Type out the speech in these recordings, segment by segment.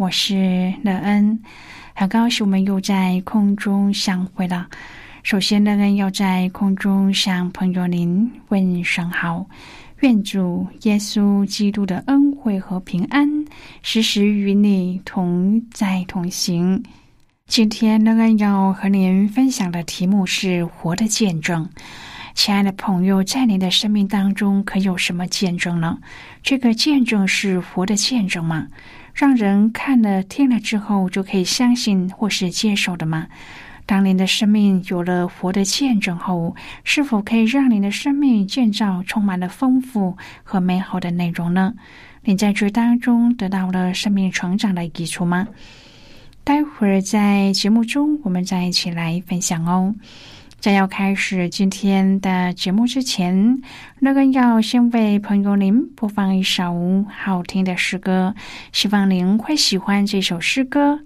我是乐恩，很高兴我们又在空中相会了。首先，乐恩要在空中向朋友您问声好，愿主耶稣基督的恩惠和平安时时与你同在同行。今天，乐恩要和您分享的题目是“活的见证”。亲爱的朋友，在您的生命当中，可有什么见证呢？这个见证是活的见证吗？让人看了听了之后就可以相信或是接受的吗？当您的生命有了活的见证后，是否可以让您的生命建造充满了丰富和美好的内容呢？你在这当中得到了生命成长的益处吗？待会儿在节目中，我们再一起来分享哦。在要开始今天的节目之前，乐根要先为朋友您播放一首好听的诗歌，希望您会喜欢这首诗歌。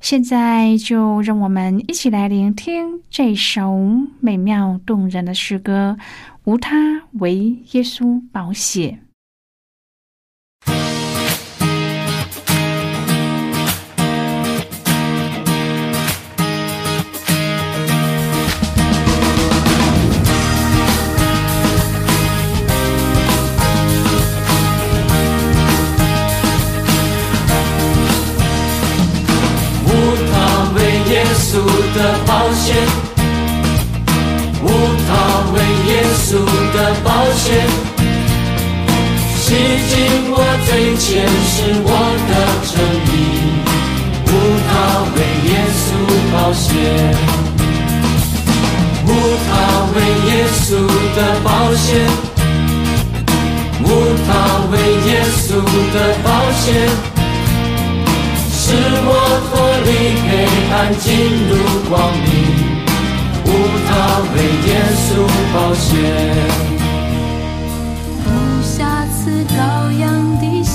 现在就让我们一起来聆听这首美妙动人的诗歌，无他，唯耶稣宝血。的保险，无他为耶稣的保险，洗净我最前是我的诚意，无他为耶稣保险，无他为耶稣的保险，无他为耶稣的保险。使我脱离黑暗，进入光明。无他为耶稣保险，无瑕疵羔羊的血，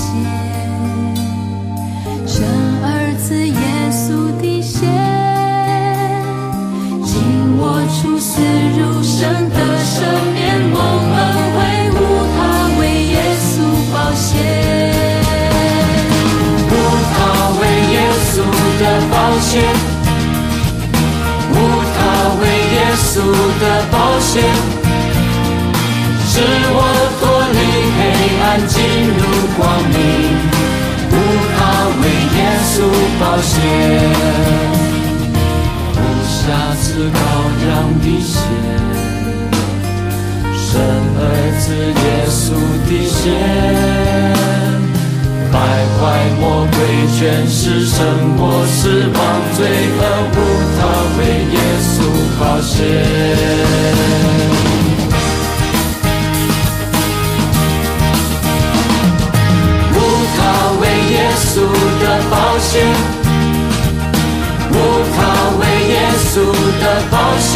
生儿子耶稣的血，引我出死入生的生保险，无他为耶稣的保险，使我脱离黑暗，进入光明。无他为耶稣保险，无瑕疵羔羊的血，生儿子耶稣的血。败坏魔鬼，全是胜过死亡罪恶，无他为耶稣保险，无他为耶稣的保险，无他为耶稣的保险，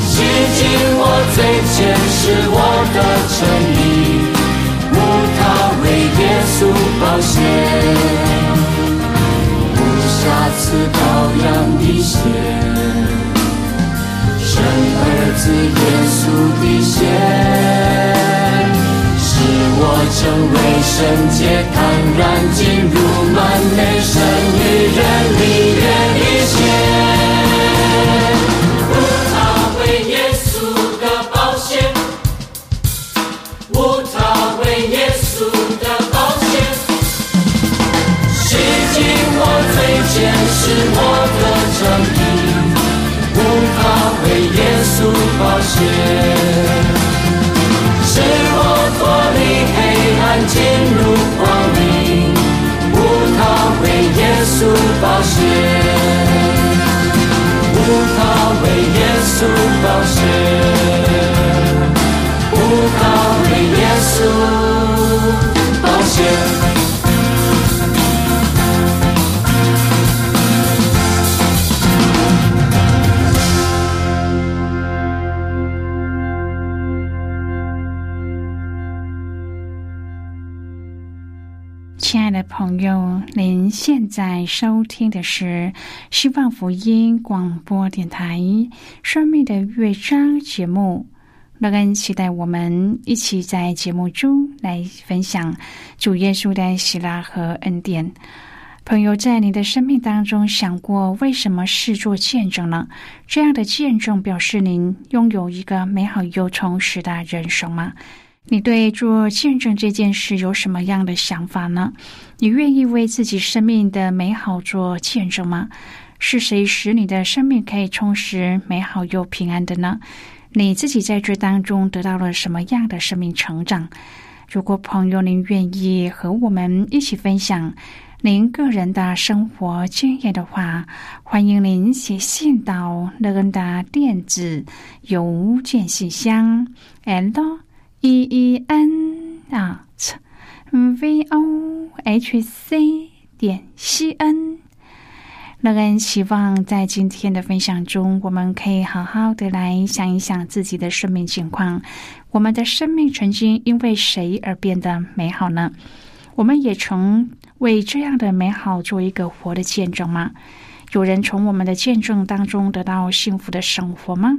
洗净我最前是我的诚意。为耶稣保险，无瑕疵羔羊的血，生儿子耶稣的血，使我成为圣洁，坦然进入满美神与人里。稣宝血。使我脱离黑暗，进入光明，无他为耶稣宝血。无他为耶稣宝血，无他为朋友，您现在收听的是希望福音广播电台《生命的乐章》节目。乐恩期待我们一起在节目中来分享主耶稣的喜乐和恩典。朋友，在你的生命当中想过为什么是做见证呢？这样的见证表示您拥有一个美好又充实的人生吗？你对做见证这件事有什么样的想法呢？你愿意为自己生命的美好做见证吗？是谁使你的生命可以充实、美好又平安的呢？你自己在这当中得到了什么样的生命成长？如果朋友您愿意和我们一起分享您个人的生活经验的话，欢迎您写信到乐恩的电子邮件信箱，l。E e n at v o h c 点 c n。乐恩希望在今天的分享中，我们可以好好的来想一想自己的生命情况。我们的生命曾经因为谁而变得美好呢？我们也曾为这样的美好做一个活的见证吗？有人从我们的见证当中得到幸福的生活吗？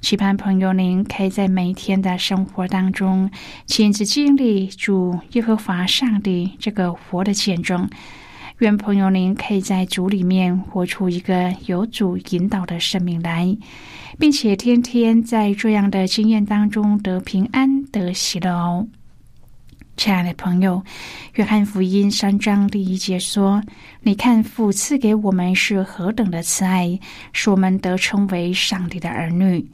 期盼朋友您可以在每天的生活当中亲自经历主耶和华上帝这个活的见证。愿朋友您可以在主里面活出一个有主引导的生命来，并且天天在这样的经验当中得平安得喜乐哦。亲爱的朋友，约翰福音三章第一节说：“你看父赐给我们是何等的慈爱，使我们得称为上帝的儿女。”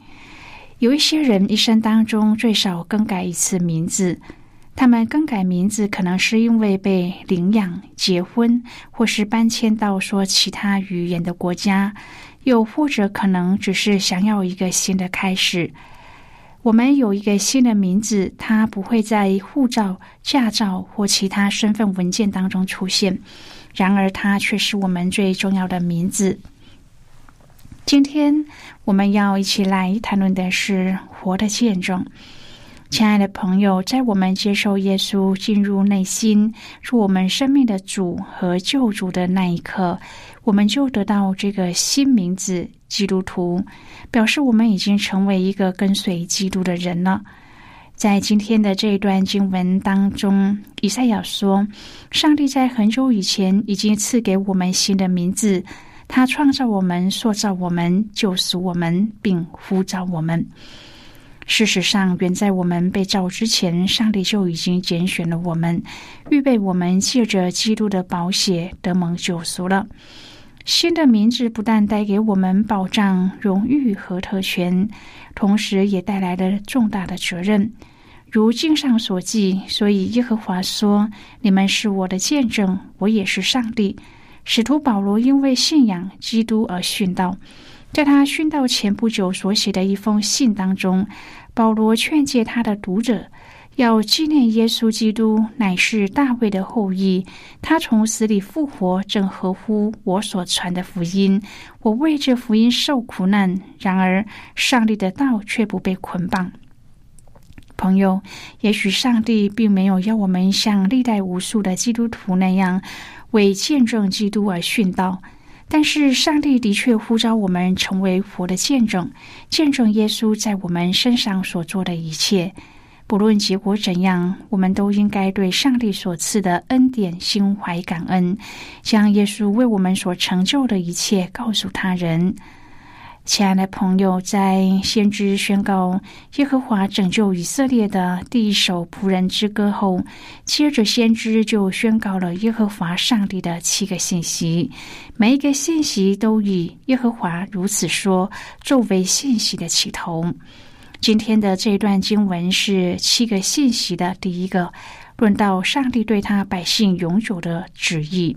有一些人一生当中最少更改一次名字，他们更改名字可能是因为被领养、结婚，或是搬迁到说其他语言的国家，又或者可能只是想要一个新的开始。我们有一个新的名字，它不会在护照、驾照或其他身份文件当中出现，然而它却是我们最重要的名字。今天我们要一起来谈论的是活的见证。亲爱的朋友，在我们接受耶稣进入内心，是我们生命的主和救主的那一刻，我们就得到这个新名字——基督徒，表示我们已经成为一个跟随基督的人了。在今天的这一段经文当中，以赛亚说：“上帝在很久以前已经赐给我们新的名字。”他创造我们，塑造我们，救赎我们，并呼召我们。事实上，远在我们被造之前，上帝就已经拣选了我们，预备我们借着基督的宝血得蒙救赎了。新的名字不但带给我们保障、荣誉和特权，同时也带来了重大的责任。如经上所记，所以耶和华说：“你们是我的见证，我也是上帝。”使徒保罗因为信仰基督而殉道，在他殉道前不久所写的一封信当中，保罗劝诫他的读者要纪念耶稣基督乃是大卫的后裔，他从死里复活，正合乎我所传的福音。我为这福音受苦难，然而上帝的道却不被捆绑。朋友，也许上帝并没有要我们像历代无数的基督徒那样。为见证基督而殉道，但是上帝的确呼召我们成为佛的见证，见证耶稣在我们身上所做的一切。不论结果怎样，我们都应该对上帝所赐的恩典心怀感恩，将耶稣为我们所成就的一切告诉他人。亲爱的朋友，在先知宣告耶和华拯救以色列的第一首仆人之歌后，接着先知就宣告了耶和华上帝的七个信息，每一个信息都以耶和华如此说作为信息的起头。今天的这段经文是七个信息的第一个，论到上帝对他百姓永久的旨意。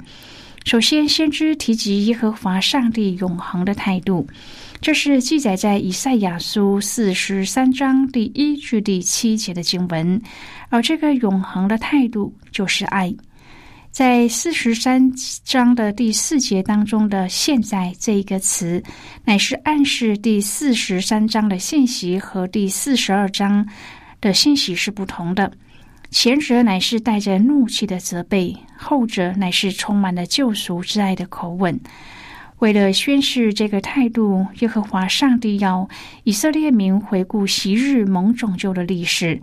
首先，先知提及耶和华上帝永恒的态度。这是记载在以赛亚书四十三章第一至第七节的经文，而这个永恒的态度就是爱。在四十三章的第四节当中的“现在”这一个词，乃是暗示第四十三章的信息和第四十二章的信息是不同的。前者乃是带着怒气的责备，后者乃是充满了救赎之爱的口吻。为了宣示这个态度，耶和华上帝要以色列民回顾昔日蒙拯救的历史。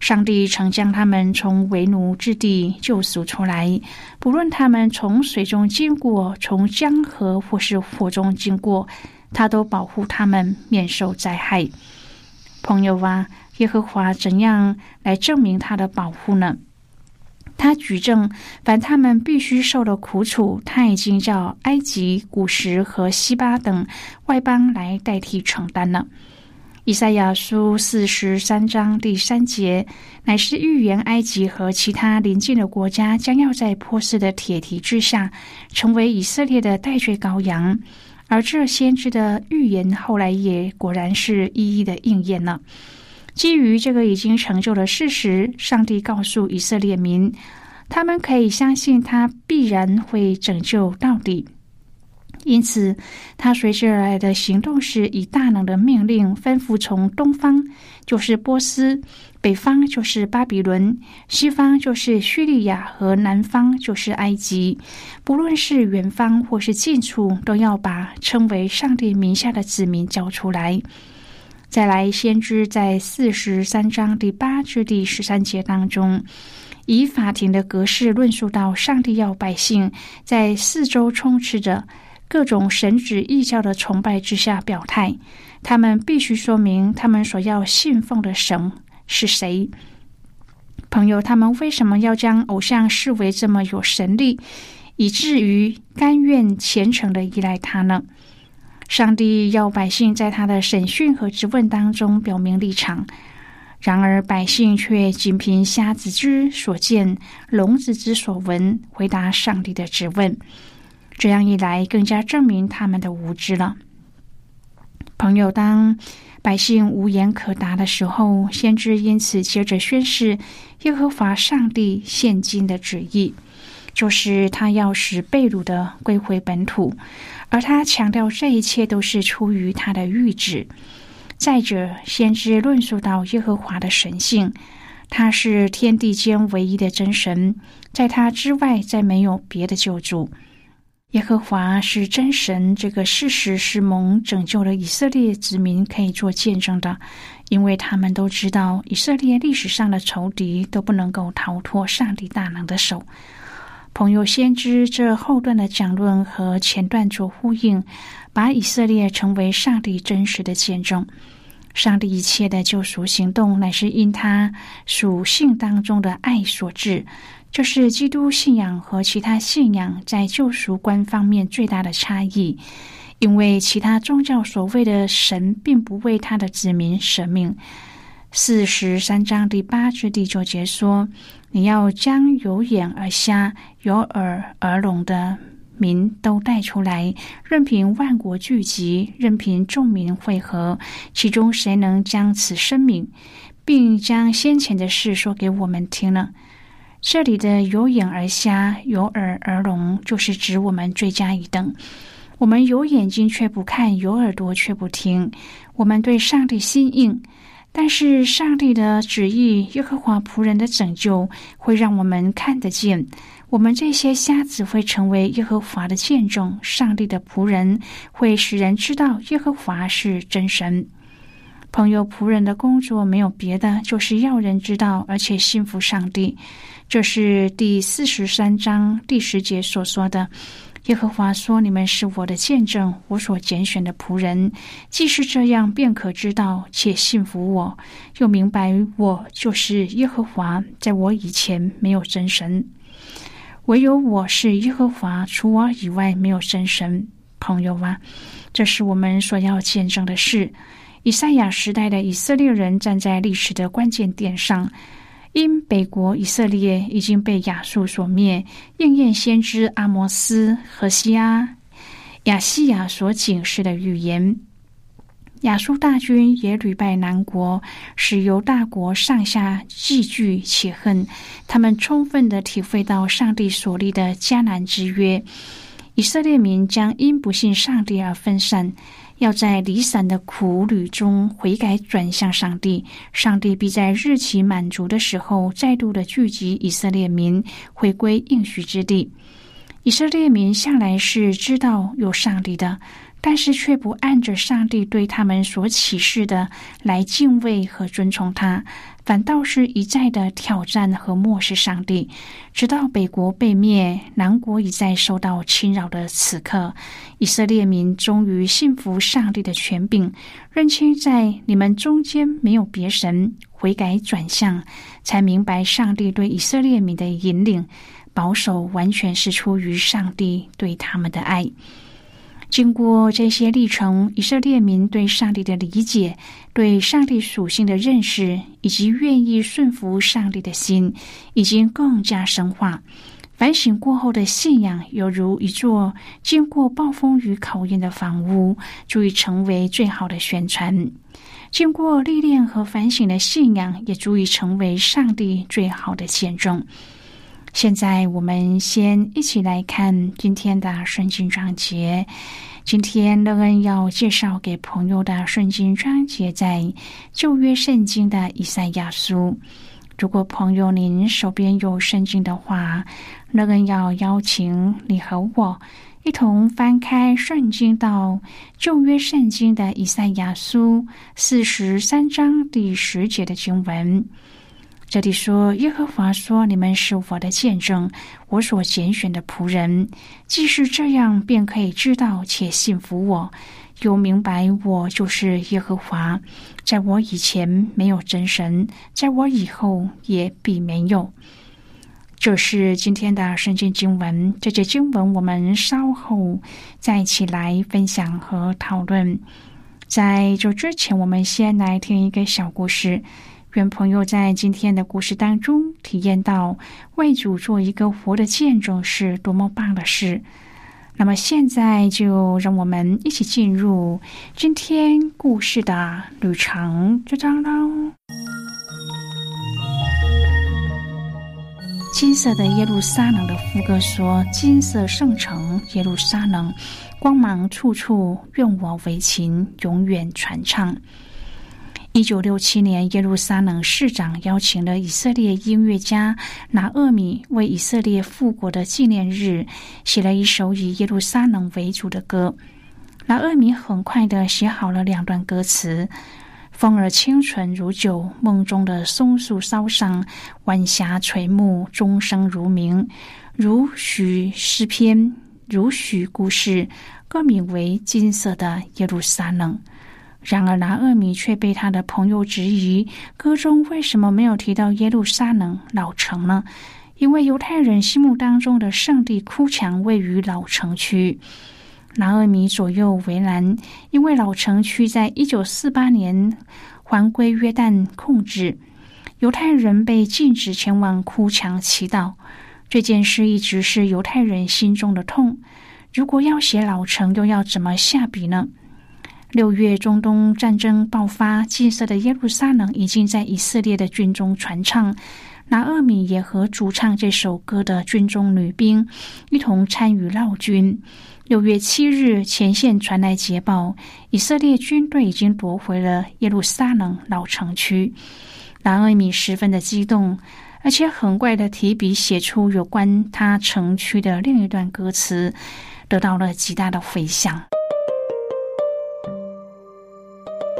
上帝曾将他们从为奴之地救赎出来，不论他们从水中经过，从江河或是火中经过，他都保护他们免受灾害。朋友啊，耶和华怎样来证明他的保护呢？他举证，凡他们必须受的苦楚，他已经叫埃及、古时和西巴等外邦来代替承担了。以赛亚书四十三章第三节，乃是预言埃及和其他邻近的国家将要在波斯的铁蹄之下，成为以色列的代罪羔羊。而这先知的预言，后来也果然是一一的应验了。基于这个已经成就的事实，上帝告诉以色列民，他们可以相信他必然会拯救到底。因此，他随之而来的行动是以大能的命令吩咐：从东方就是波斯，北方就是巴比伦，西方就是叙利亚，和南方就是埃及。不论是远方或是近处，都要把称为上帝名下的子民交出来。再来，先知在四十三章第八至第十三节当中，以法庭的格式论述到，上帝要百姓在四周充斥着各种神旨异教的崇拜之下表态，他们必须说明他们所要信奉的神是谁。朋友，他们为什么要将偶像视为这么有神力，以至于甘愿虔诚的依赖他呢？上帝要百姓在他的审讯和质问当中表明立场，然而百姓却仅凭瞎子之所见、聋子之所闻回答上帝的质问。这样一来，更加证明他们的无知了。朋友，当百姓无言可答的时候，先知因此接着宣誓耶和华上帝现今的旨意，就是他要使被掳的归回本土。而他强调，这一切都是出于他的谕旨。再者，先知论述到耶和华的神性，他是天地间唯一的真神，在他之外再没有别的救主。耶和华是真神，这个事实是蒙拯救了以色列子民可以做见证的，因为他们都知道，以色列历史上的仇敌都不能够逃脱上帝大能的手。朋友，先知这后段的讲论和前段做呼应，把以色列成为上帝真实的见证。上帝一切的救赎行动，乃是因他属性当中的爱所致。这是基督信仰和其他信仰在救赎观方面最大的差异。因为其他宗教所谓的神，并不为他的子民舍命。四十三章第八至第九节说。你要将有眼而瞎、有耳而聋的民都带出来，任凭万国聚集，任凭众民汇合，其中谁能将此声明，并将先前的事说给我们听呢？这里的有眼而瞎、有耳而聋，就是指我们罪加一等。我们有眼睛却不看，有耳朵却不听，我们对上帝心硬。但是上帝的旨意，耶和华仆人的拯救，会让我们看得见，我们这些瞎子会成为耶和华的见证，上帝的仆人会使人知道耶和华是真神。朋友，仆人的工作没有别的，就是要人知道，而且信服上帝。这是第四十三章第十节所说的。耶和华说：“你们是我的见证，我所拣选的仆人。既是这样，便可知道且信服我，又明白我就是耶和华。在我以前没有真神，唯有我是耶和华，除我以外没有真神。朋友啊，这是我们所要见证的事。以赛亚时代的以色列人站在历史的关键点上。”因北国以色列已经被亚述所灭，应验先知阿摩斯和西阿亚西亚所警示的预言。亚述大军也屡败南国，使犹大国上下忌惧且恨。他们充分的体会到上帝所立的迦南之约，以色列民将因不信上帝而分散。要在离散的苦旅中悔改转向上帝，上帝必在日期满足的时候再度的聚集以色列民，回归应许之地。以色列民向来是知道有上帝的。但是却不按着上帝对他们所启示的来敬畏和尊崇他，反倒是一再的挑战和漠视上帝，直到北国被灭，南国一再受到侵扰的此刻，以色列民终于信服上帝的权柄，认清在你们中间没有别神，悔改转向，才明白上帝对以色列民的引领保守，完全是出于上帝对他们的爱。经过这些历程，以色列民对上帝的理解、对上帝属性的认识，以及愿意顺服上帝的心，已经更加深化。反省过后的信仰，犹如一座经过暴风雨考验的房屋，足以成为最好的宣传。经过历练和反省的信仰，也足以成为上帝最好的见证。现在我们先一起来看今天的圣经章节。今天乐恩要介绍给朋友的圣经章节，在旧约圣经的以赛亚书。如果朋友您手边有圣经的话，乐恩要邀请你和我一同翻开圣经到旧约圣经的以赛亚书四十三章第十节的经文。这里说：“耶和华说，你们是我的见证，我所拣选的仆人。既是这样，便可以知道且信服我，又明白我就是耶和华。在我以前没有真神，在我以后也必没有。”这是今天的圣经经文。这节经文我们稍后再一起来分享和讨论。在这之前，我们先来听一个小故事。愿朋友在今天的故事当中体验到为主做一个活的见证是多么棒的事。那么现在就让我们一起进入今天故事的旅程就这样喽。金色的耶路撒冷的副歌说：“金色圣城耶路撒冷，光芒处处，愿我为琴永远传唱。”一九六七年，耶路撒冷市长邀请了以色列音乐家拿厄米为以色列复国的纪念日，写了一首以耶路撒冷为主的歌。拿厄米很快的写好了两段歌词：“风儿清纯如酒，梦中的松树梢上，晚霞垂暮，钟声如鸣，如许诗篇，如许故事。”歌名为《金色的耶路撒冷》。然而，拿厄米却被他的朋友质疑：歌中为什么没有提到耶路撒冷老城呢？因为犹太人心目当中的圣地哭墙位于老城区。拿厄米左右为难，因为老城区在一九四八年还归约旦控制，犹太人被禁止前往哭墙祈祷。这件事一直是犹太人心中的痛。如果要写老城，又要怎么下笔呢？六月，中东战争爆发，金色的耶路撒冷已经在以色列的军中传唱。拿厄米也和主唱这首歌的军中女兵一同参与绕军。六月七日，前线传来捷报，以色列军队已经夺回了耶路撒冷老城区。拿厄米十分的激动，而且很快的提笔写出有关他城区的另一段歌词，得到了极大的回响。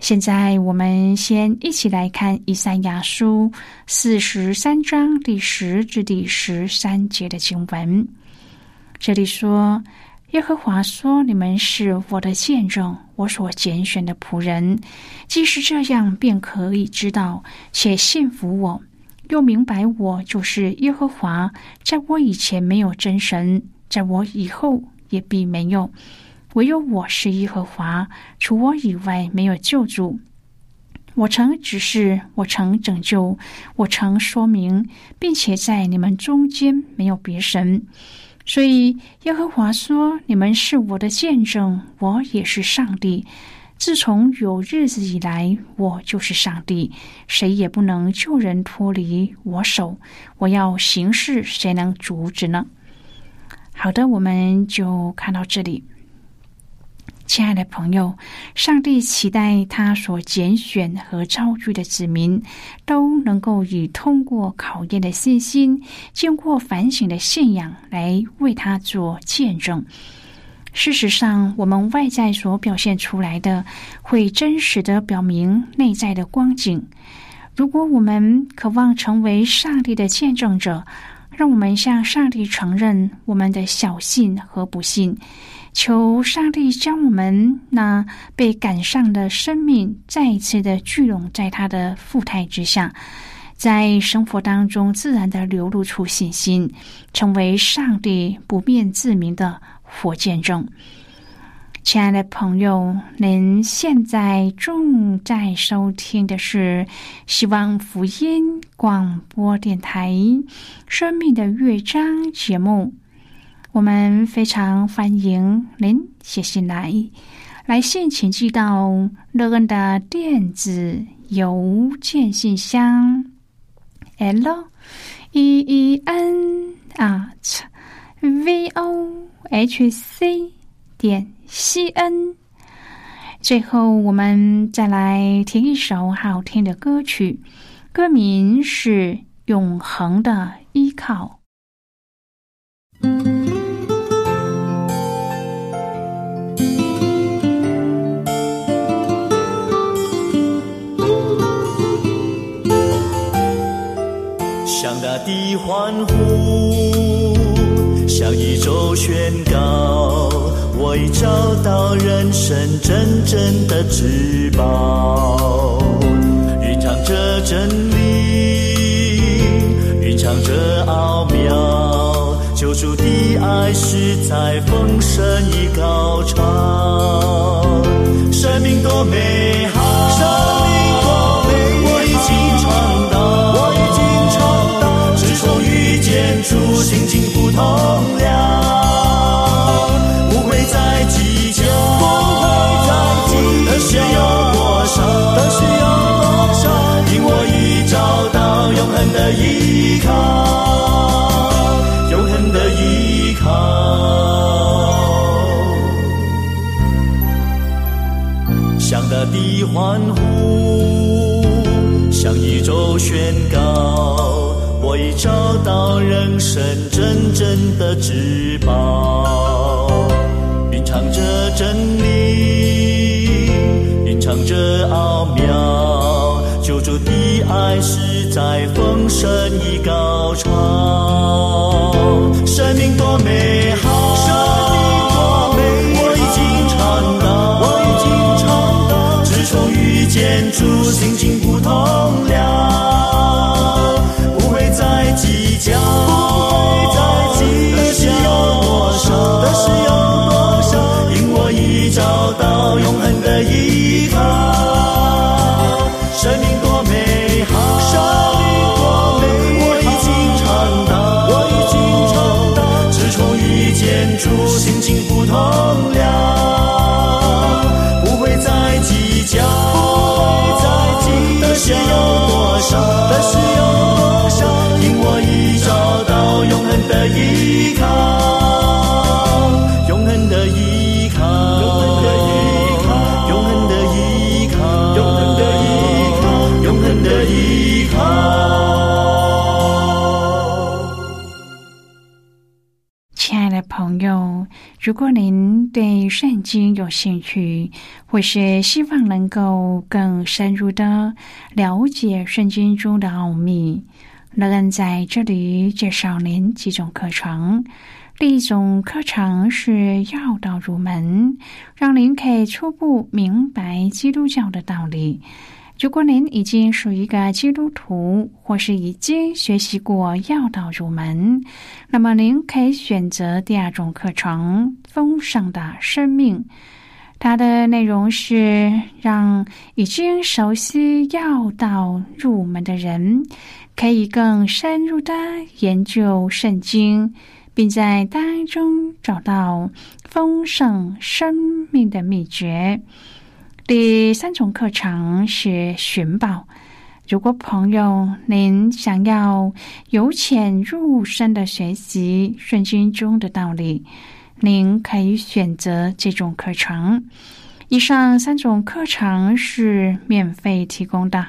现在，我们先一起来看《以赛亚书》四十三章第十至第十三节的经文。这里说：“耶和华说，你们是我的见证，我所拣选的仆人。即使这样，便可以知道且信服我，又明白我就是耶和华。在我以前没有真神，在我以后也必没有。”唯有我是耶和华，除我以外没有救主。我曾指示，我曾拯救，我曾说明，并且在你们中间没有别神。所以耶和华说：“你们是我的见证，我也是上帝。自从有日子以来，我就是上帝，谁也不能救人脱离我手。我要行事，谁能阻止呢？”好的，我们就看到这里。亲爱的朋友，上帝期待他所拣选和招聚的子民都能够以通过考验的信心、经过反省的信仰来为他做见证。事实上，我们外在所表现出来的，会真实的表明内在的光景。如果我们渴望成为上帝的见证者，让我们向上帝承认我们的小信和不幸。求上帝将我们那被赶上的生命再一次的聚拢在他的富态之下，在生活当中自然的流露出信心，成为上帝不变自明的活见证。亲爱的朋友，您现在正在收听的是希望福音广播电台《生命的乐章》节目。我们非常欢迎您写信来，来信请寄到乐恩的电子邮件信箱：l e e n at v o h c 点西恩。最后，我们再来听一首好听的歌曲，歌名是《永恒的依靠》。大地欢呼，向宇宙宣告，我已找到人生真正的至宝。蕴藏着真理，蕴藏着奥妙，救主的爱实在丰盛与高潮，生命多美永恒的依靠，永恒的依靠，向大地欢呼，向宇宙宣告。我已找到人生真正的至宝，蕴藏着真理，蕴藏着奥在丰盛与高潮，生命多美好，生命多美好，我已经尝到，我已经尝到，自从遇见主，心情不同了。不会再计较不会再计较，有多少，的是有多少，因我已找到永恒的依靠。依靠，永恒的依靠，永恒的依靠，永恒的依靠，永恒的依靠，亲爱的朋友，如果您对圣经有兴趣，或是希望能够更深入的了解圣经中的奥秘，乐恩在这里介绍您几种课程。第一种课程是要道入门，让您可以初步明白基督教的道理。如果您已经是一个基督徒，或是已经学习过要道入门，那么您可以选择第二种课程《丰盛的生命》。它的内容是让已经熟悉要道入门的人，可以更深入的研究圣经，并在当中找到丰盛生命的秘诀。第三种课程是寻宝。如果朋友您想要由浅入深的学习圣经中的道理，您可以选择这种课程。以上三种课程是免费提供的。